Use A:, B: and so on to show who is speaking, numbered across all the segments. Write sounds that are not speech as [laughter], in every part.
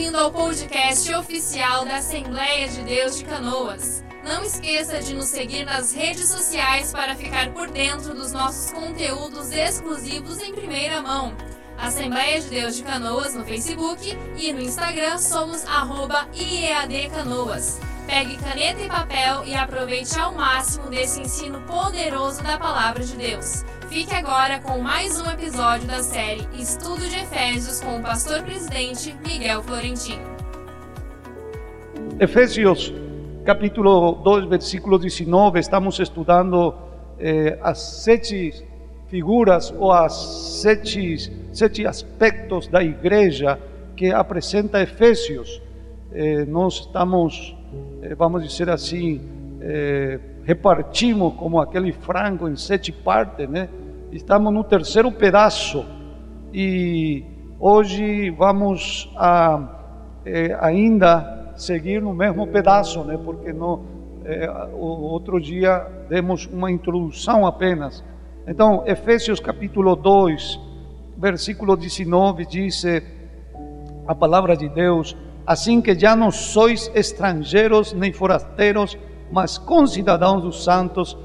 A: bem-vindo ao podcast oficial da Assembleia de Deus de Canoas. Não esqueça de nos seguir nas redes sociais para ficar por dentro dos nossos conteúdos exclusivos em primeira mão. Assembleia de Deus de Canoas no Facebook e no Instagram somos arroba IEADCanoas. Pegue caneta e papel e aproveite ao máximo desse ensino poderoso da Palavra de Deus. Fique agora com mais um episódio da série Estudo de Efésios com o pastor presidente Miguel Florentino.
B: Efésios capítulo 2, versículo 19, estamos estudando eh, as sete figuras ou as sete, sete aspectos da igreja que apresenta Efésios. Eh, nós estamos, vamos dizer assim, eh, repartimos como aquele frango em sete partes, né? Estamos no terceiro pedaço e hoje vamos a, eh, ainda seguir no mesmo pedaço, né? Porque no eh, o outro dia demos uma introdução apenas. Então, Efésios capítulo 2, versículo 19 diz a palavra de Deus: Assim que já não sois estrangeiros nem forasteiros, mas concidadãos dos santos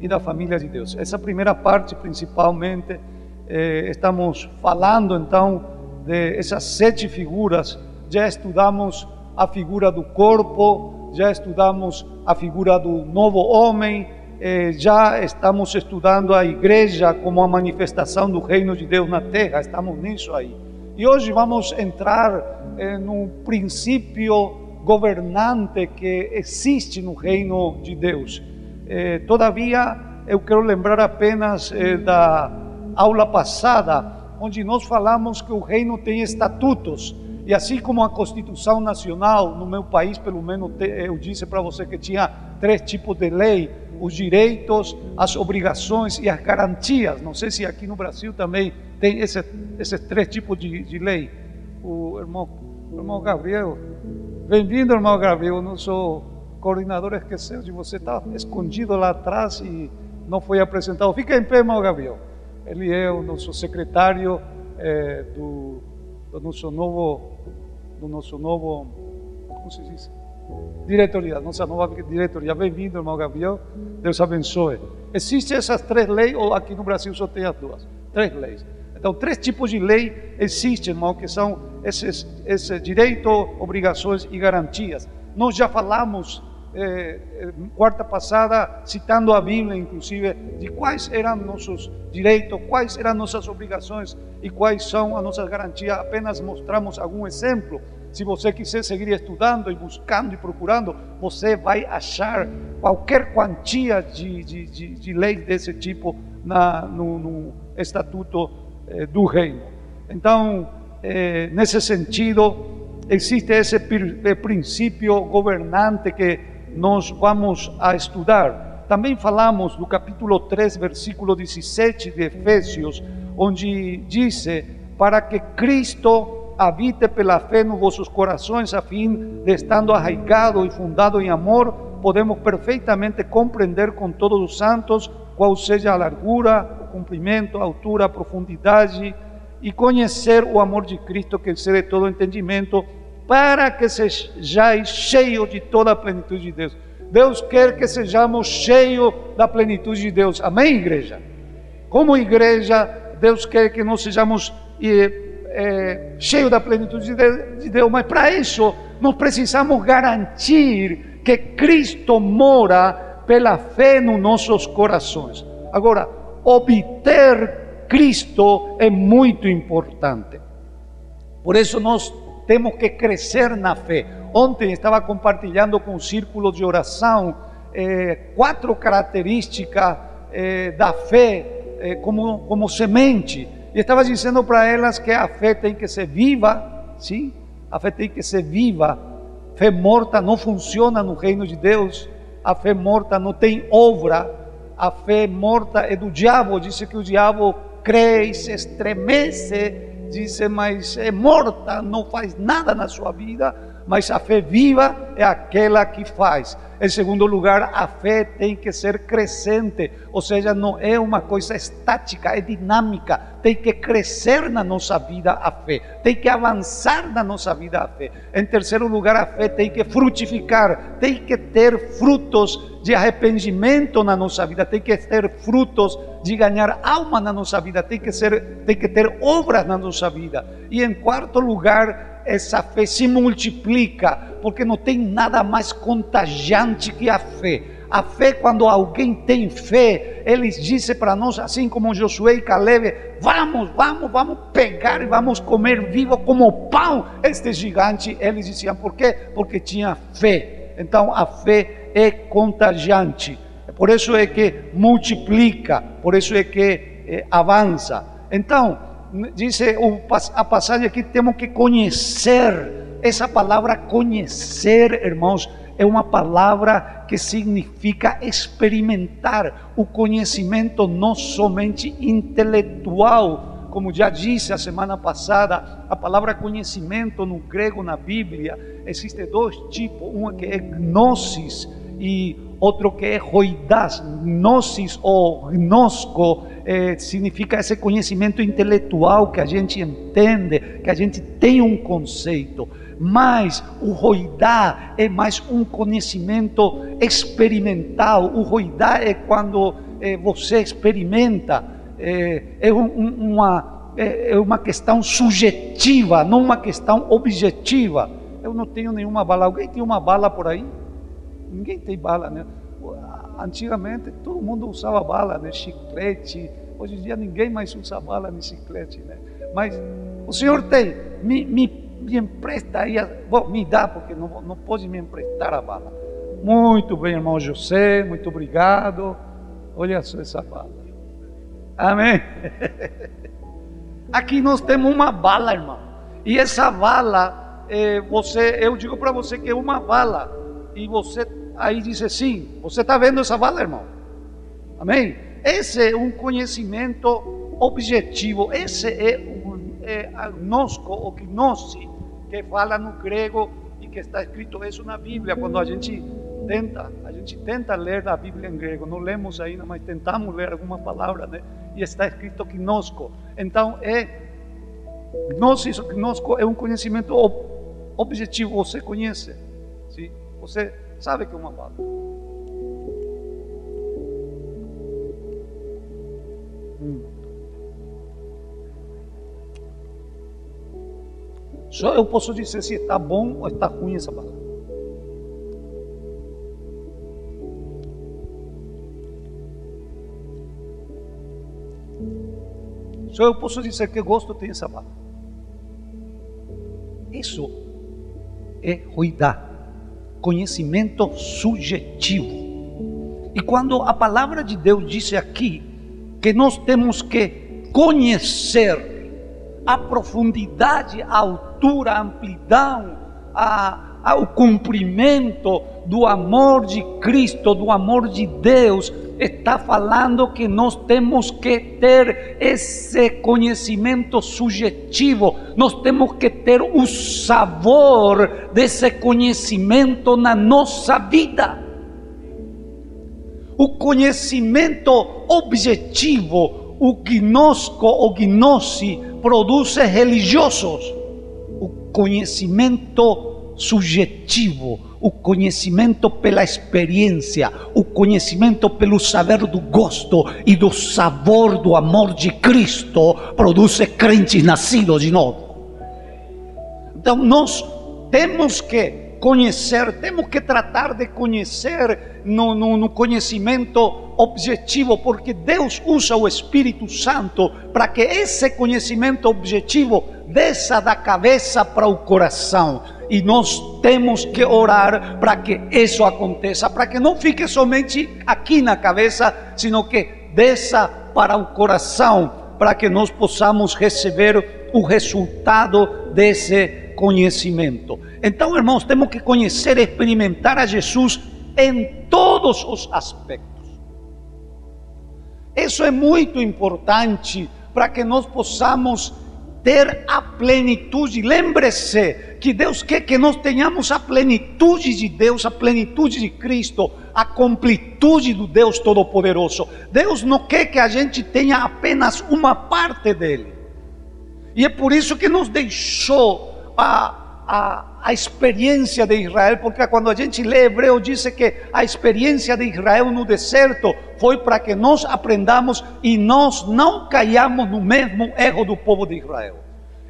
B: e da família de Deus. Essa primeira parte, principalmente, eh, estamos falando então de essas sete figuras. Já estudamos a figura do corpo, já estudamos a figura do novo homem, eh, já estamos estudando a igreja como a manifestação do reino de Deus na terra, estamos nisso aí. E hoje vamos entrar eh, no princípio governante que existe no reino de Deus. Eh, todavia, eu quero lembrar apenas eh, da aula passada, onde nós falamos que o reino tem estatutos. E assim como a Constituição Nacional, no meu país, pelo menos, eu disse para você que tinha três tipos de lei: os direitos, as obrigações e as garantias. Não sei se aqui no Brasil também tem esse, esses três tipos de, de lei. O irmão, o irmão Gabriel, bem-vindo, irmão Gabriel. Sou coordenador, esqueceu de você, está escondido lá atrás e não foi apresentado. Fica em pé, irmão Gabriel. Ele é o nosso secretário é, do, do nosso novo, do nosso novo, como se diz? Diretoria, nossa nova diretoria. Bem-vindo, irmão Gabriel. Deus abençoe. Existem essas três leis, ou aqui no Brasil só tem as duas? Três leis. Então, três tipos de lei existem, irmão, que são esses, esses direitos, obrigações e garantias. Nós já falamos eh, quarta passada, citando a Bíblia, inclusive, de quais eram nossos direitos, quais eram nossas obrigações e quais são as nossas garantias. Apenas mostramos algum exemplo. Se você quiser seguir estudando e buscando e procurando, você vai achar qualquer quantia de, de, de, de lei desse tipo na, no, no Estatuto eh, do Reino. Então, eh, sentido, existe esse princípio governante que nós vamos a estudar. Também falamos do capítulo 3, versículo 17 de Efésios, onde diz: Para que Cristo habite pela fé nos vossos corações, a fim de, estando arraigado e fundado em amor, podemos perfeitamente compreender com todos os santos qual seja a largura, o comprimento, a altura, a profundidade, e conhecer o amor de Cristo que excede todo entendimento para que sejais cheios de toda a plenitude de Deus. Deus quer que sejamos cheios da plenitude de Deus. Amém, igreja? Como igreja, Deus quer que nós sejamos é, cheios da plenitude de Deus, mas para isso nós precisamos garantir que Cristo mora pela fé nos nossos corações. Agora, obter Cristo é muito importante. Por isso nós temos que crescer na fé. Ontem estava compartilhando com o círculo de oração eh, quatro características eh, da fé eh, como, como semente. E estava dizendo para elas que a fé tem que ser viva, sim? A fé tem que ser viva. Fé morta não funciona no reino de Deus. A fé morta não tem obra. A fé morta é do diabo. Diz que o diabo crê e se estremece disse, mas é morta, não faz nada na sua vida, mas a fé viva é aquela que faz. Em segundo lugar, a fé tem que ser crescente, ou seja, não é uma coisa estática, é dinâmica. Tem que crescer na nossa vida a fé, tem que avançar na nossa vida a fé. Em terceiro lugar, a fé tem que frutificar, tem que ter frutos de arrependimento na nossa vida, tem que ter frutos de ganhar alma na nossa vida, tem que, ser, tem que ter obras na nossa vida. E em quarto lugar, essa fé se multiplica, porque não tem nada mais contagiante que a fé. A fé, quando alguém tem fé, eles dizem para nós, assim como Josué e Caleb: vamos, vamos, vamos pegar e vamos comer vivo como pão este gigante. Eles diziam, por quê? Porque tinha fé. Então a fé é contagiante. Por isso é que multiplica, por isso é que é, avança. Então, diz a passagem aqui, temos que conhecer. Essa palavra conhecer, irmãos, é uma palavra que significa experimentar o conhecimento não somente intelectual, como já disse a semana passada, a palavra conhecimento no grego na Bíblia existe dois tipos, uma que é gnosis e outro que é roidas. Gnosis ou gnosco eh, significa esse conhecimento intelectual que a gente entende, que a gente tem um conceito. Mas o roidá é mais um conhecimento experimental. O roidá é quando eh, você experimenta, eh, é, um, uma, é, é uma questão subjetiva, não uma questão objetiva. Eu não tenho nenhuma bala. Alguém tem uma bala por aí? Ninguém tem bala, né? Antigamente todo mundo usava bala, né? Chiclete. Hoje em dia ninguém mais usa bala nem chiclete, né? Mas o senhor tem, me, me, me empresta aí, a, bom, me dá, porque não, não me emprestar a bala. Muito bem, irmão José, muito obrigado. Olha só essa bala. Amém? [laughs] Aqui nós temos uma bala, irmão. E essa bala, é, você, eu digo para você que é uma bala. E você aí diz assim: Você está vendo essa bala, irmão? Amém? Esse é um conhecimento objetivo. Esse é o é, ou gnosi, que fala no grego e que está escrito isso na Bíblia. Quando a gente tenta, a gente tenta ler a Bíblia em grego, não lemos ainda, mas tentamos ler alguma palavra, né? E está escrito gnosco. Então é gnosis, gnosco é um conhecimento objetivo. Você conhece, sim? Você sabe que é uma bala. Hum. Só eu posso dizer se está bom ou está ruim essa bala. Só eu posso dizer que gosto tem essa bala. Isso é ruidade conhecimento subjetivo. E quando a palavra de Deus diz aqui que nós temos que conhecer a profundidade, a altura, a amplidão, a, a, o cumprimento do amor de Cristo, do amor de Deus, está falando que nós temos que ter esse conhecimento subjetivo, nós temos que ter o sabor desse conhecimento na nossa vida. O conhecimento objetivo, o gnosco ou gnosi, produz religiosos. O conhecimento subjetivo, o conhecimento pela experiência, o conhecimento pelo saber do gosto e do sabor do amor de Cristo produz crentes nascidos de novo. Então nós temos que conhecer, temos que tratar de conhecer no, no, no, conhecimento objetivo, porque Deus usa o Espírito Santo para que esse conhecimento objetivo desça da cabeça para o coração. E nós temos que orar para que isso aconteça, para que não fique somente aqui na cabeça, sino que desça para o coração, para que nós possamos receber o resultado desse conhecimento. Então, irmãos, temos que conhecer experimentar a Jesus em todos os aspectos. Isso é muito importante para que nós possamos ter a plenitude. Lembre-se que Deus quer que nós tenhamos a plenitude de Deus, a plenitude de Cristo, a completude do Deus Todo-Poderoso. Deus não quer que a gente tenha apenas uma parte dele. E é por isso que nos deixou a a, a experiência de Israel, porque quando a gente lê Hebreu, diz que a experiência de Israel no deserto foi para que nós aprendamos e nós não caiamos no mesmo erro do povo de Israel.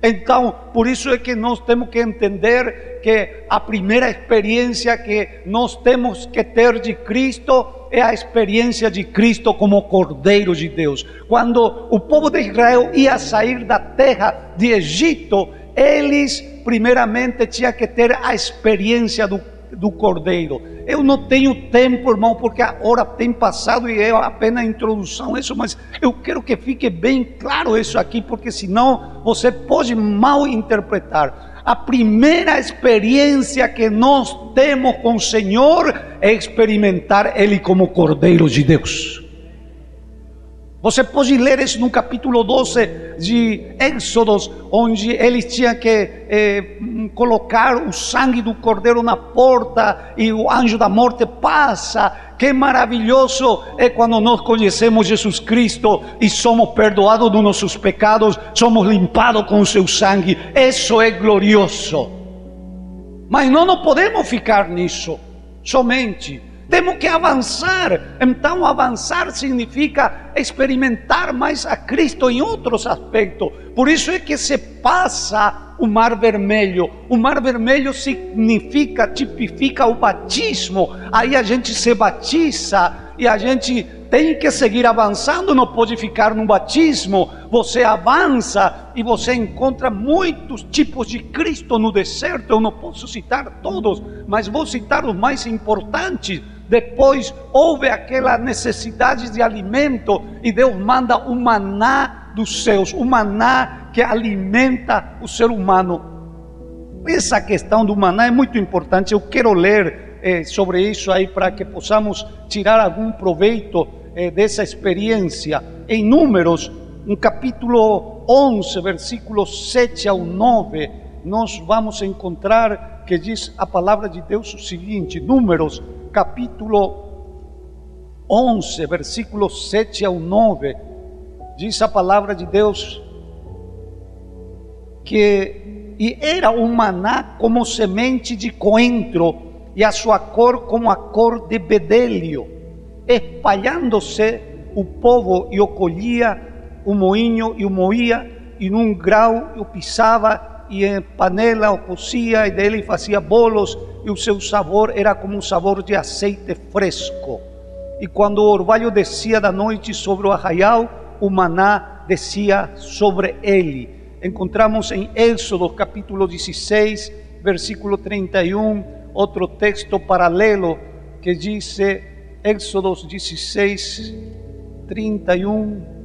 B: Então, por isso é que nós temos que entender que a primeira experiência que nós temos que ter de Cristo é a experiência de Cristo como Cordeiro de Deus. Quando o povo de Israel ia sair da terra de Egito, eles primeiramente tinham que ter a experiência do, do cordeiro. Eu não tenho tempo, irmão, porque a hora tem passado e é apenas a introdução, isso, mas eu quero que fique bem claro isso aqui, porque senão você pode mal interpretar. A primeira experiência que nós temos com o Senhor é experimentar Ele como Cordeiro de Deus. Você pode ler isso no capítulo 12 de Êxodos, onde eles tinham que eh, colocar o sangue do cordeiro na porta e o anjo da morte passa. Que maravilhoso é quando nós conhecemos Jesus Cristo e somos perdoados dos nossos pecados, somos limpados com o seu sangue. É glorioso. Mas não, não podemos ficar nisso somente. Temos que avançar. Então, avançar significa experimentar mais a Cristo em outros aspectos. Por isso é que se passa o Mar Vermelho. O Mar Vermelho significa, tipifica o batismo. Aí a gente se batiza e a gente tem que seguir avançando, não pode ficar no batismo. Você avança e você encontra muitos tipos de Cristo no deserto. Eu não posso citar todos, mas vou citar os mais importantes. Depois houve aquela necessidade de alimento e Deus manda o maná dos céus, o maná que alimenta o ser humano. Essa questão do maná é muito importante. Eu quero ler eh, sobre isso aí para que possamos tirar algum proveito eh, dessa experiência. Em Números, no capítulo 11, versículos 7 ao 9, nós vamos encontrar que diz a palavra de Deus o seguinte: Números capítulo 11, versículos 7 ao 9, diz a palavra de Deus que e era um maná como semente de coentro e a sua cor como a cor de bedelho. Espalhando-se o povo e o colhia, o moinho e o moía, e num grau o pisava e em panela o cozia e dele fazia bolos e o seu sabor era como um sabor de azeite fresco. E quando o orvalho descia noite sobre o arraial, o maná descia sobre ele. Encontramos em Êxodo capítulo 16, versículo 31, outro texto paralelo que diz, Êxodo 16, 31,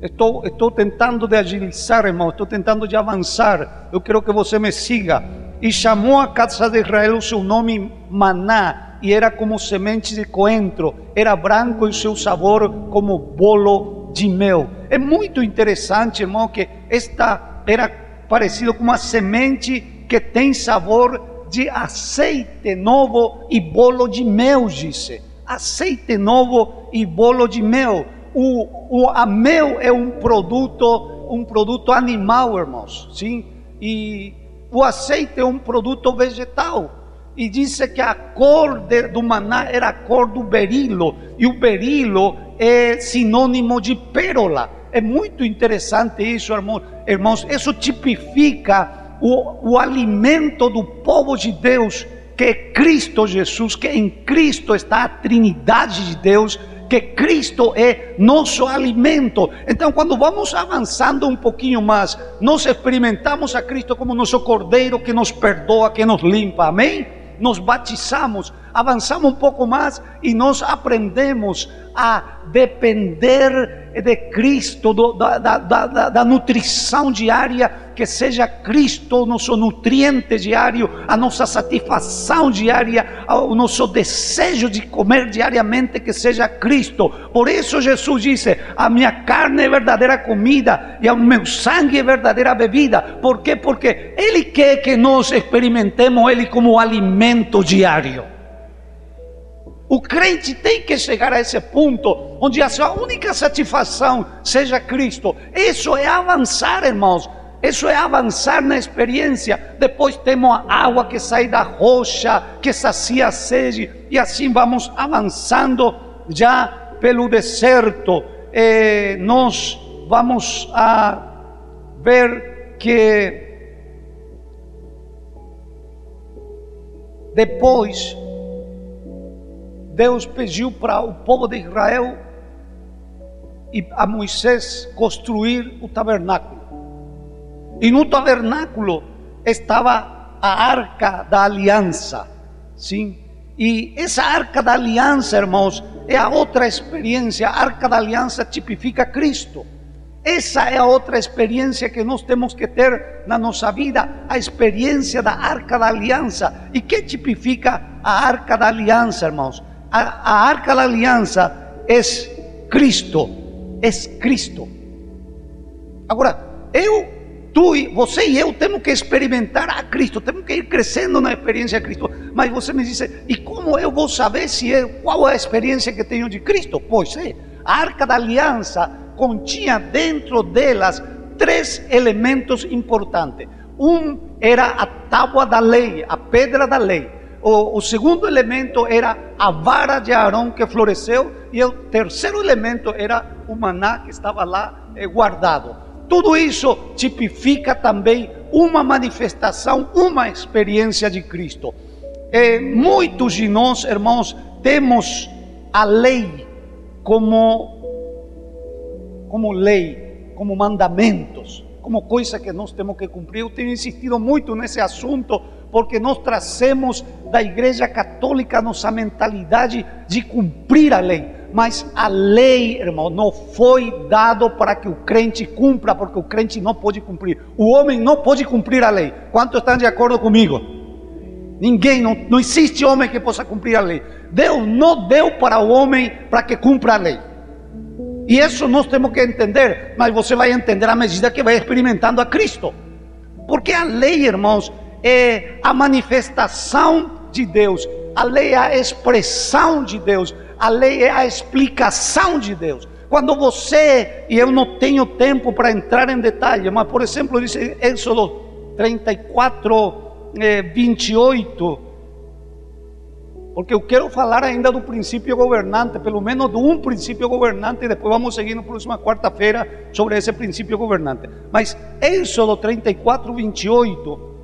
B: Estou, estou tentando de agilizar, irmão, estou tentando de avançar. Eu quero que você me siga. E chamou a casa de Israel o seu nome Maná, e era como semente de coentro, era branco e seu sabor como bolo de mel. É muito interessante, irmão, que esta era parecido com uma semente que tem sabor de azeite novo e bolo de mel, disse. Azeite novo e bolo de mel o, o, a mel é um produto, um produto animal, irmãos, sim? E o azeite é um produto vegetal. E disse que a cor de, do maná era a cor do berilo, e o berilo é sinônimo de pérola. É muito interessante isso, irmãos. irmãos. Isso tipifica o, o alimento do povo de Deus, que é Cristo Jesus, que em Cristo está a Trindade de Deus que Cristo é nosso alimento. Então, quando vamos avançando um pouquinho mais, nós experimentamos a Cristo como nosso Cordeiro que nos perdoa, que nos limpa. Amém? Nos batizamos. Avançamos um pouco mais e nós aprendemos a depender de Cristo, do, da, da, da, da, nutrição diária, que seja Cristo o nosso nutriente diário, a nossa satisfação diária, o nosso desejo de comer diariamente, que seja Cristo. Por isso Jesus disse: A minha carne é verdadeira comida e o meu sangue é verdadeira bebida. Por quê? Porque Ele quer que nós experimentemos Ele como alimento diário. O crente tem que chegar a esse ponto onde a sua única satisfação seja Cristo. Isso é avançar, irmãos. Isso é avançar na experiência. Depois temos a água que sai da rocha, que sacia a sede, e assim vamos avançando já pelo deserto. E nós vamos a ver que depois Deus pediu para o povo de Israel e a Moisés construir o tabernáculo. E no tabernáculo estava a arca da aliança, sim. E essa arca da aliança, irmãos, é a outra experiência. A arca da aliança tipifica Cristo. Essa é a outra experiência que nós temos que ter na nossa vida, a experiência da arca da aliança. E que tipifica a arca da aliança, irmãos? A, arca da aliança é Cristo, é Cristo. Agora, eu, tu, você e eu temos que experimentar a Cristo, temos que ir crescendo na experiência de Cristo. Mas você me diz, e como eu vou saber se é, qual é a experiência que tenho de Cristo? Pois é, a arca da aliança continha dentro delas três elementos importantes. Um era a tábua da lei, a pedra da lei o, o, segundo elemento era a vara de Arão que floresceu, e o terceiro elemento era o maná que estava lá eh, guardado. Tudo isso tipifica também uma manifestação, uma experiência de Cristo. Eh, muitos de nós, irmãos, temos a lei como, como lei, como mandamentos, como coisa que nós temos que cumprir. Eu tenho insistido muito nesse assunto porque nós trazemos da Igreja Católica nossa mentalidade de cumprir a lei. Mas a lei, irmão, não foi dado para que o crente cumpra, porque o crente não pode cumprir. O homem não pode cumprir a lei. Quantos estão de acordo comigo? Ninguém, não, não existe homem que possa cumprir a lei. Deus não deu para o homem para que cumpra a lei. E isso nós temos que entender, mas você vai entender à medida que vai experimentando a Cristo. Porque a lei, irmãos, é a manifestação de Deus, a lei é a expressão de Deus, a lei é a explicação de Deus. Quando você, e eu não tenho tempo para entrar em detalhe, mas por exemplo, diz Êxodo 34, eh, 28, porque eu quero falar ainda do princípio governante, pelo menos de um princípio governante, e depois vamos seguir na próxima quarta-feira sobre esse princípio governante. Mas Êxodo 34, 28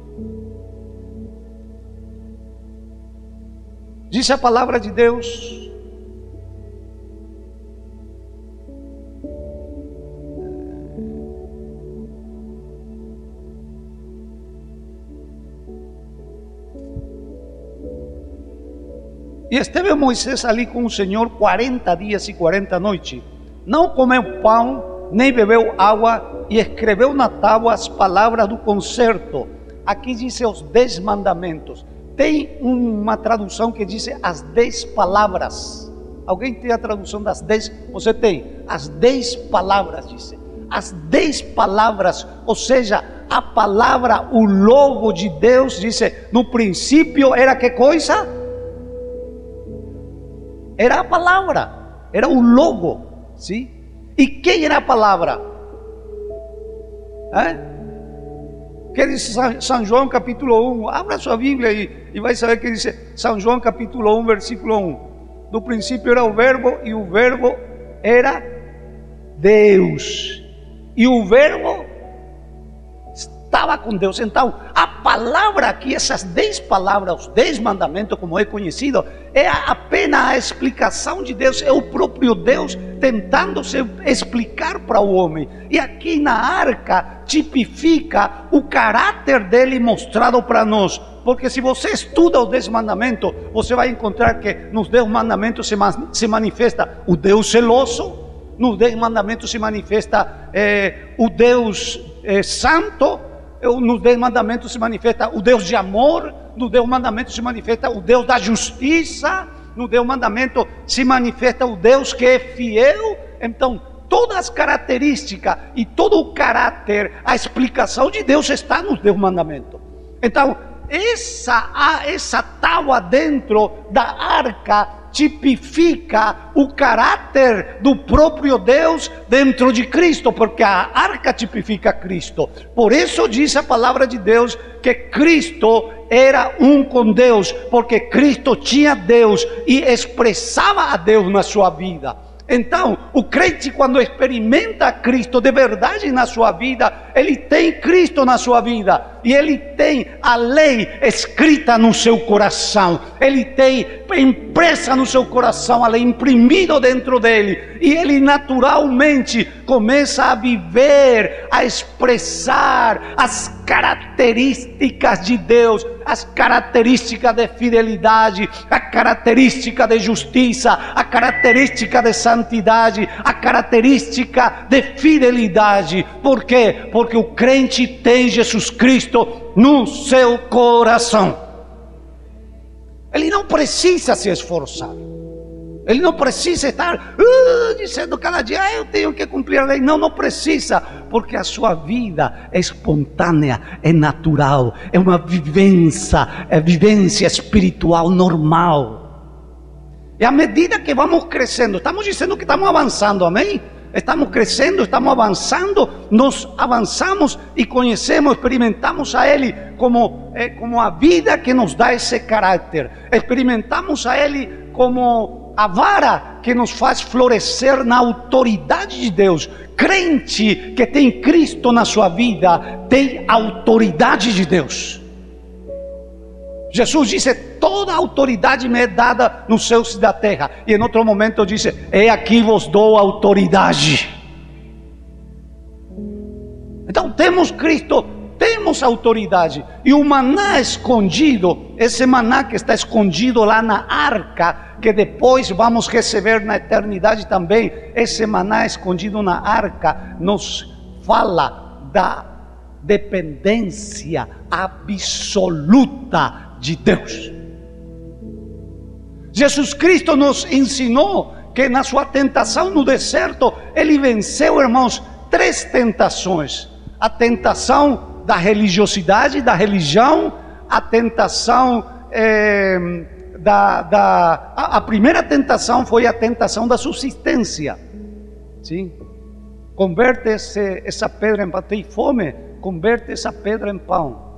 B: Diz a palavra de Deus. E esteve Moisés ali com o Senhor 40 dias e 40 noites. Não comeu pão, nem bebeu água, e escreveu na tábua as palavras do concerto. Aqui diz os dez mandamentos. Tem uma tradução que diz as dez palavras. Alguém tem a tradução das dez? Você tem as dez palavras, diz. As dez palavras, ou seja, a palavra, o logo de Deus, diz. No princípio era que coisa? Era a palavra, era o logo, sim? E quem era a palavra? É? Que diz São João capítulo 1. Abra sua Bíblia e, e vai saber que diz São João capítulo 1, versículo 1. No princípio era o Verbo e o Verbo era Deus. E o Verbo estava com Deus. Então, palavra aqui, essas dez palavras, os dez mandamentos, como é conhecido, é apenas a explicação de Deus, é o próprio Deus tentando se explicar para o homem. E aqui na arca tipifica o caráter dele mostrado para nós. Porque se você estuda os dez mandamentos, você vai encontrar que nos dez mandamentos se, se manifesta o Deus celoso, nos dez mandamentos se manifesta eh, o Deus eh, santo, nos dez mandamentos se manifesta o Deus de amor, no dez mandamentos se manifesta o Deus da justiça, no dez mandamento se manifesta o Deus que é fiel. Então, todas as características e todo o caráter, a explicação de Deus está nos dez mandamentos. Então, essa, essa tábua dentro da arca tipifica o caráter do próprio Deus dentro de Cristo, porque a arca tipifica Cristo. Por isso diz a palavra de Deus que Cristo era um com Deus, porque Cristo tinha Deus e expressava a Deus na sua vida. Então, o crente, quando experimenta Cristo de verdade na sua vida, ele tem Cristo na sua vida e ele tem a lei escrita no seu coração, ele tem impressa no seu coração, a lei imprimida dentro dele, e ele naturalmente começa a viver, a expressar as características de Deus, as características de fidelidade, a característica de justiça, a característica de santidade, a característica de fidelidade. Por quê? Porque o crente tem Jesus Cristo no seu coração. Ele não precisa se esforçar. Ele não precisa estar uh, dizendo cada dia, ah, eu tenho que cumprir a lei. Não, não precisa, porque a sua vida é espontânea, é natural, é uma vivência, é vivência espiritual normal. E à medida que vamos crescendo, estamos dizendo que estamos avançando, amém? Estamos crescendo, estamos avançando, nós avançamos e conhecemos, experimentamos a Ele como, eh, como a vida que nos dá esse caráter, experimentamos a Ele como a vara que nos faz florescer na autoridade de Deus. Crente que tem Cristo na sua vida tem autoridade de Deus. Jesus disse: Toda autoridade me é dada nos céus e da terra. E em outro momento disse: É aqui vos dou autoridade. Então temos Cristo temos autoridade. E o maná escondido, esse maná que está escondido lá na arca, que depois vamos receber na eternidade também, esse maná escondido na arca, nos fala da dependência absoluta de Deus. Jesus Cristo nos ensinou que na sua tentação no deserto, ele venceu, irmãos, três tentações: a tentação da religiosidade, da religião, a tentação é, da, da a, a, primeira tentação foi a tentação da subsistência, sim. Converte essa pedra em pão, tem fome, converte essa pedra em pão.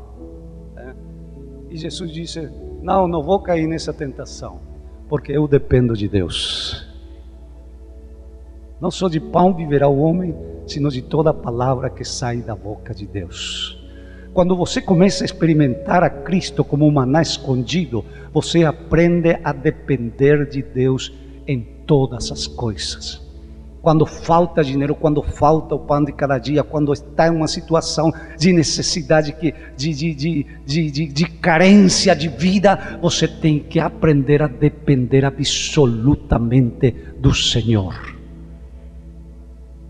B: E Jesus disse: Não, não vou cair nessa tentação, porque eu dependo de Deus. Não só de pão viverá o homem, sino de toda palavra que sai da boca de Deus. Quando você começa a experimentar a Cristo como um maná escondido, você aprende a depender de Deus em todas as coisas. Quando falta dinheiro, quando falta o pão de cada dia, quando está em uma situação de necessidade, que, de, de, de, de, carência de vida, você tem que aprender a depender absolutamente do Senhor.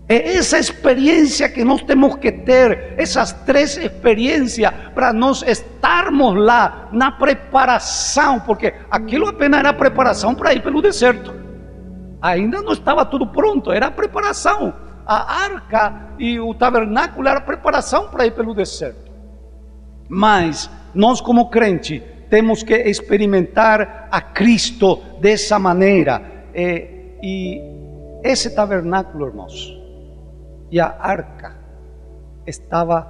B: É essa experiência que nós temos que ter, essas três experiências, para nós estarmos lá na preparação, porque aquilo apenas era preparação para ir pelo deserto. Ainda não estava tudo pronto, era preparação. A arca e o tabernáculo era preparação para ir pelo deserto. Mas nós, como crente, temos que experimentar a Cristo dessa maneira. E, e esse tabernáculo, irmãos, e a arca estava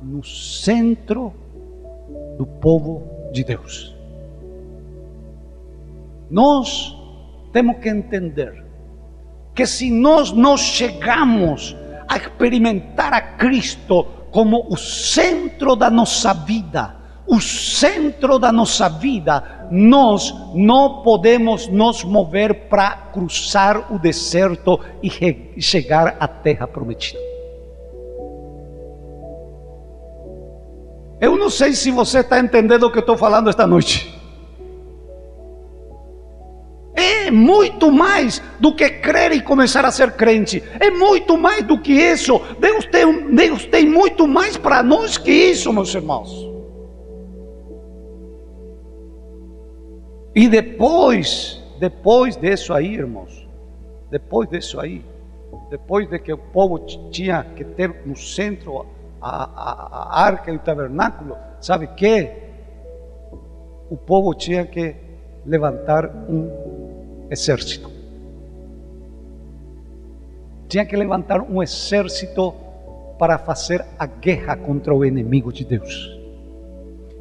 B: no centro do povo de Deus. Nós temos que entender que se nós não chegamos a experimentar a Cristo como o centro da nossa vida, o centro da nossa vida, nós não podemos nos mover para cruzar o deserto e chegar à terra prometida. Eu não sei se você está entendendo o que eu estou falando esta noite. Muito mais do que crer e começar a ser crente. É muito mais do que isso. Deus tem, Deus tem muito mais para nós que isso, meus irmãos. E depois, depois disso aí, irmãos, depois disso aí, depois de que o povo tinha que ter no centro a, a, a arca e o tabernáculo, sabe que? O povo tinha que levantar um exército. Tinha que levantar um exército para fazer a guerra contra o inimigo de Deus.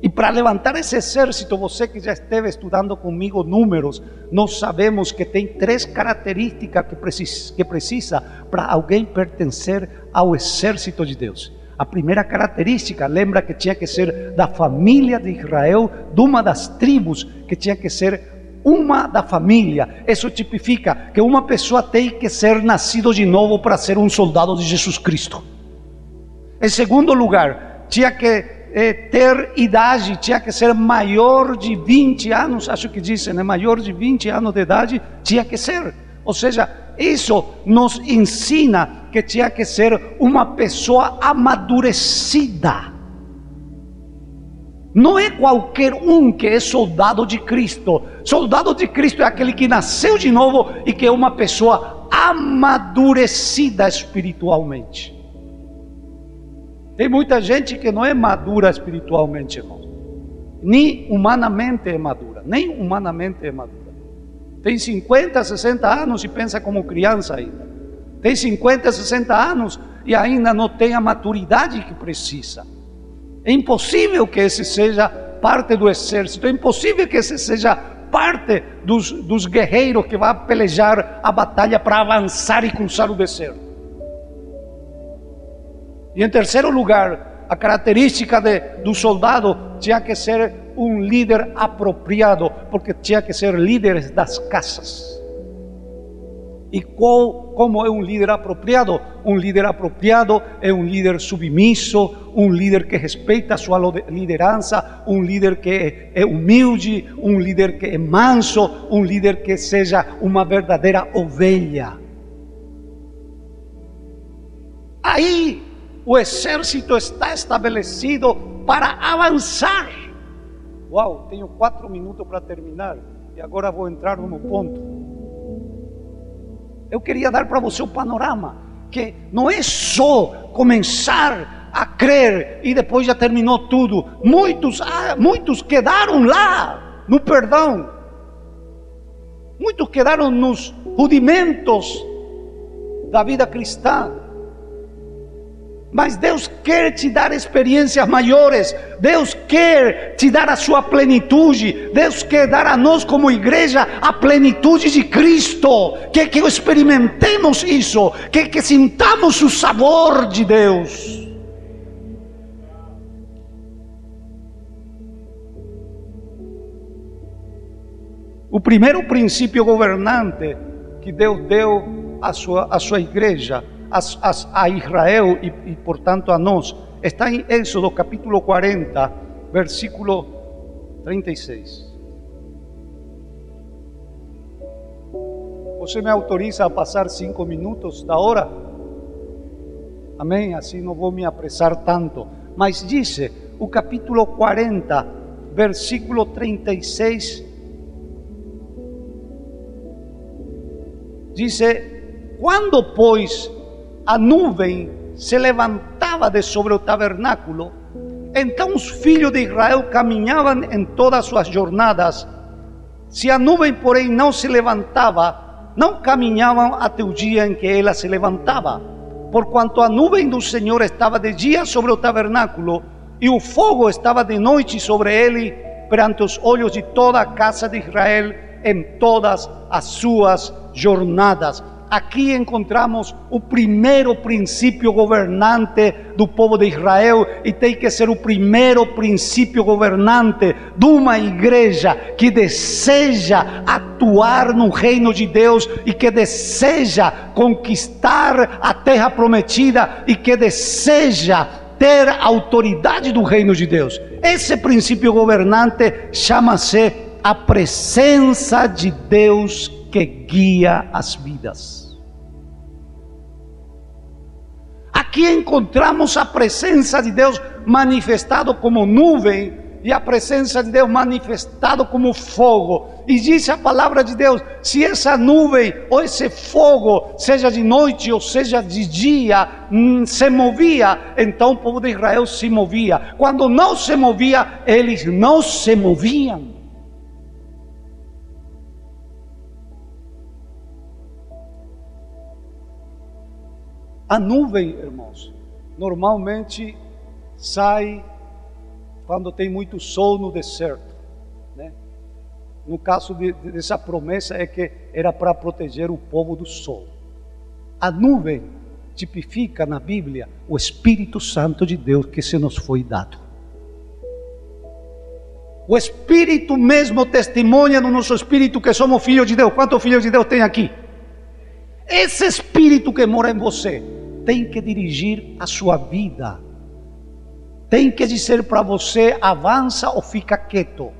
B: E para levantar esse exército, você que já esteve estudando comigo números, nós sabemos que tem três características que precisa, para alguém pertencer ao exército de Deus. A primeira característica, lembra que tinha que ser da família de Israel, de uma das tribos, que tinha que ser uma da família. Isso tipifica que uma pessoa tem que ser nascido de novo para ser um soldado de Jesus Cristo. Em segundo lugar, tinha que eh, ter idade, tinha que ser maior de 20 anos, acho que dizem, né? maior de 20 anos de idade, tinha que ser. Ou seja, isso nos ensina que tinha que ser uma pessoa amadurecida. Não é qualquer um que é soldado de Cristo. Soldado de Cristo é aquele que nasceu de novo e que é uma pessoa amadurecida espiritualmente. Tem muita gente que não é madura espiritualmente, irmão. Nem humanamente é madura, nem humanamente é madura. Tem 50, 60 anos e pensa como criança ainda. Tem 50, 60 anos e ainda não tem a maturidade que precisa. É impossível que esse seja parte do exército, é impossível que esse seja parte dos, dos guerreiros que vai pelejar a batalha para avançar e cruzar o deserto. E em terceiro lugar, a característica de, do soldado tinha que ser um líder apropriado, porque tinha que ser líderes das casas. E qual, como é um líder apropriado? Um líder apropriado é um líder submisso, um líder que respeita a sua liderança, um líder que é humilde, um líder que é manso, um líder que seja uma verdadeira ovelha. Aí o exército está estabelecido para avançar. Uau, tenho quatro minutos para terminar e agora vou entrar no ponto. Eu queria dar para você o panorama que não é só começar a crer e depois já terminou tudo. Muitos, ah, muitos quedaram lá no perdão. Muitos quedaram nos rudimentos da vida cristã. Mas Deus quer te dar experiências maiores, Deus quer te dar a sua plenitude, Deus quer dar a nós, como igreja, a plenitude de Cristo, que, que experimentemos isso, que, que sintamos o sabor de Deus. O primeiro princípio governante que Deus deu à sua, à sua igreja a, a, a Israel e, e, portanto, a nós, está em Éxodo capítulo 40, versículo 36. Você me autoriza a passar cinco minutos da hora? Amém? Assim não vou me apressar tanto. Mas diz o capítulo 40, versículo 36. Diz: Quando, pois, a nuvem se levantava de sobre o tabernáculo, então os filhos de Israel caminhavam em todas as suas jornadas. Se a nuvem, porém, não se levantava, não caminhavam até o dia em que ela se levantava, porquanto a nuvem do Senhor estava de dia sobre o tabernáculo e o fogo estava de noite sobre ele, perante os olhos de toda a casa de Israel em todas as suas jornadas. Aqui encontramos o primeiro princípio governante do povo de Israel e tem que ser o primeiro princípio governante de uma igreja que deseja atuar no reino de Deus e que deseja conquistar a terra prometida e que deseja ter autoridade do reino de Deus. Esse princípio governante chama-se a presença de Deus que guia as vidas. Aqui encontramos a presença de Deus manifestado como nuvem e a presença de Deus manifestado como fogo. E diz a palavra de Deus: se essa nuvem ou esse fogo, seja de noite ou seja de dia, hum, se movia, então o povo de Israel se movia. Quando não se movia, eles não se moviam. A nuvem, irmãos, normalmente sai quando tem muito sol no deserto. Né? No caso de, dessa promessa é que era para proteger o povo do sol. A nuvem tipifica na Bíblia o Espírito Santo de Deus que se nos foi dado. O Espírito mesmo testemunha no nosso espírito que somos filhos de Deus. Quantos filhos de Deus tem aqui? Esse Espírito que mora em você tem que dirigir a sua vida. Tem que dizer para você: avança ou fica quieto,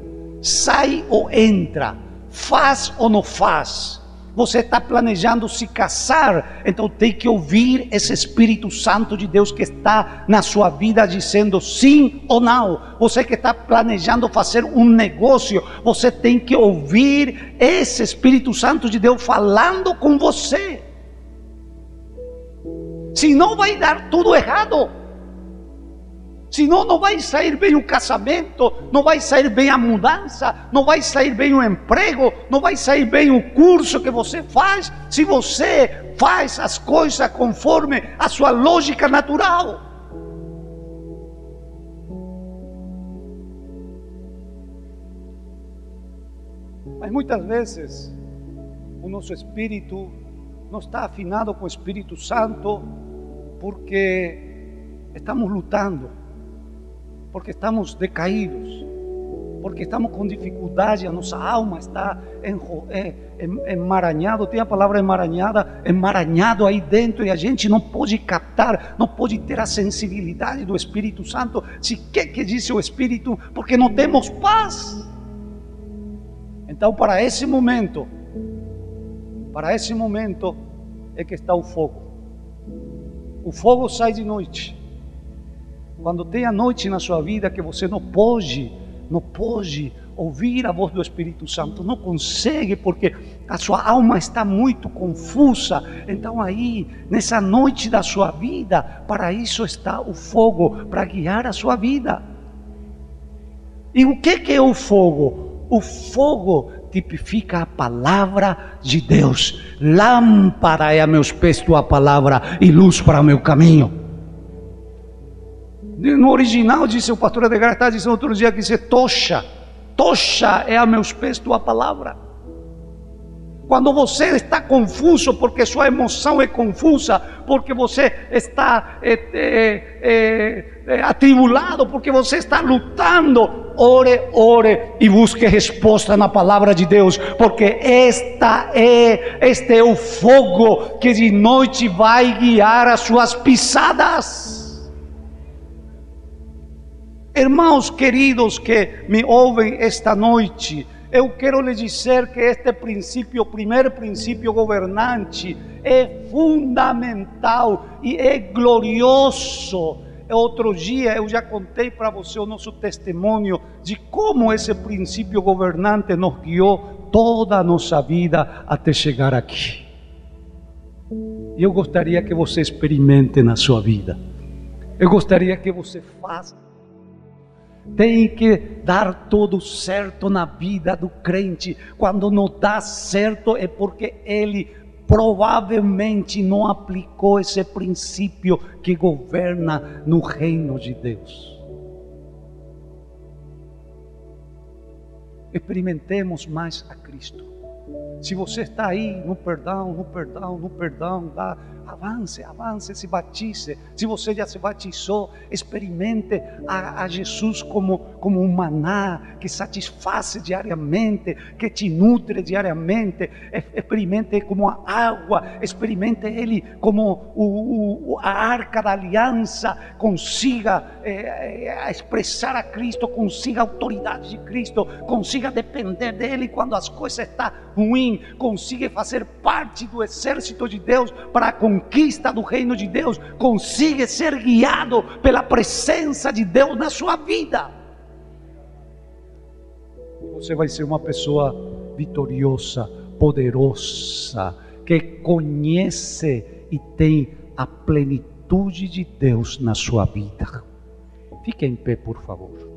B: sai ou entra, faz ou não faz. Você está planejando se casar, então tem que ouvir esse Espírito Santo de Deus que está na sua vida dizendo sim ou não. Você que está planejando fazer um negócio, você tem que ouvir esse Espírito Santo de Deus falando com você. Senão vai dar tudo errado. Senão não vai sair bem o casamento, não vai sair bem a mudança, não vai sair bem o emprego, não vai sair bem o curso que você faz, se você faz as coisas conforme a sua lógica natural. Mas muitas vezes o nosso espírito não está afinado com o Espírito Santo porque estamos lutando, porque estamos decaídos, porque estamos com dificuldade, a nossa alma está emaranhada, tem a palavra emaranhada, emaranhado aí dentro e a gente não pode captar, não pode ter a sensibilidade do Espírito Santo. Se que que disse o Espírito? Porque não temos paz. Então, para esse momento, para esse momento é que está o fogo. O fogo sai de noite. Quando tem a noite na sua vida que você não pode, não pode ouvir a voz do Espírito Santo, não consegue porque a sua alma está muito confusa. Então aí, nessa noite da sua vida, para isso está o fogo, para guiar a sua vida. E o que é o fogo? O fogo tipifica a palavra de Deus. Lâmpada é a meus pés tua palavra e luz para o meu caminho. No original, disse o pastor Edgar, está dizendo outro dia que diz tocha. Tocha é a meus pés tua palavra. Quando você está confuso, porque sua emoção é confusa, porque você está é, é, é, atribulado, porque você está lutando, ore, ore e busque resposta na palavra de Deus, porque esta é, este é o fogo que de noite vai guiar as suas pisadas. Irmãos queridos que me ouvem esta noite, eu quero lhe dizer que este princípio, o primeiro princípio governante, é fundamental e é glorioso. Outro dia eu já contei para você o nosso testemunho de como esse princípio governante nos guiou toda a nossa vida até chegar aqui. Eu gostaria que você experimente na sua vida. Eu gostaria que você faça tem que dar tudo certo na vida do crente. Quando não dá certo é porque ele provavelmente não aplicou esse princípio que governa no reino de Deus. Experimentemos mais a Cristo. Se você está aí no perdão, no perdão, no perdão, dá, avance, avance, se batize. Se você já se batizou, experimente a, a, Jesus como, como um maná que satisfaz diariamente, que te nutre diariamente. Experimente como a água, experimente Ele como o, o, a arca da aliança. Consiga é, expressar a Cristo, consiga a autoridade de Cristo, consiga depender dele quando as coisas estão ruins consiga fazer parte do exército de Deus para a conquista do reino de Deus, consiga ser guiado pela presença de Deus na sua vida. Você vai ser uma pessoa vitoriosa, poderosa, que conhece e tem a plenitude de Deus na sua vida. Fique em pé, por favor.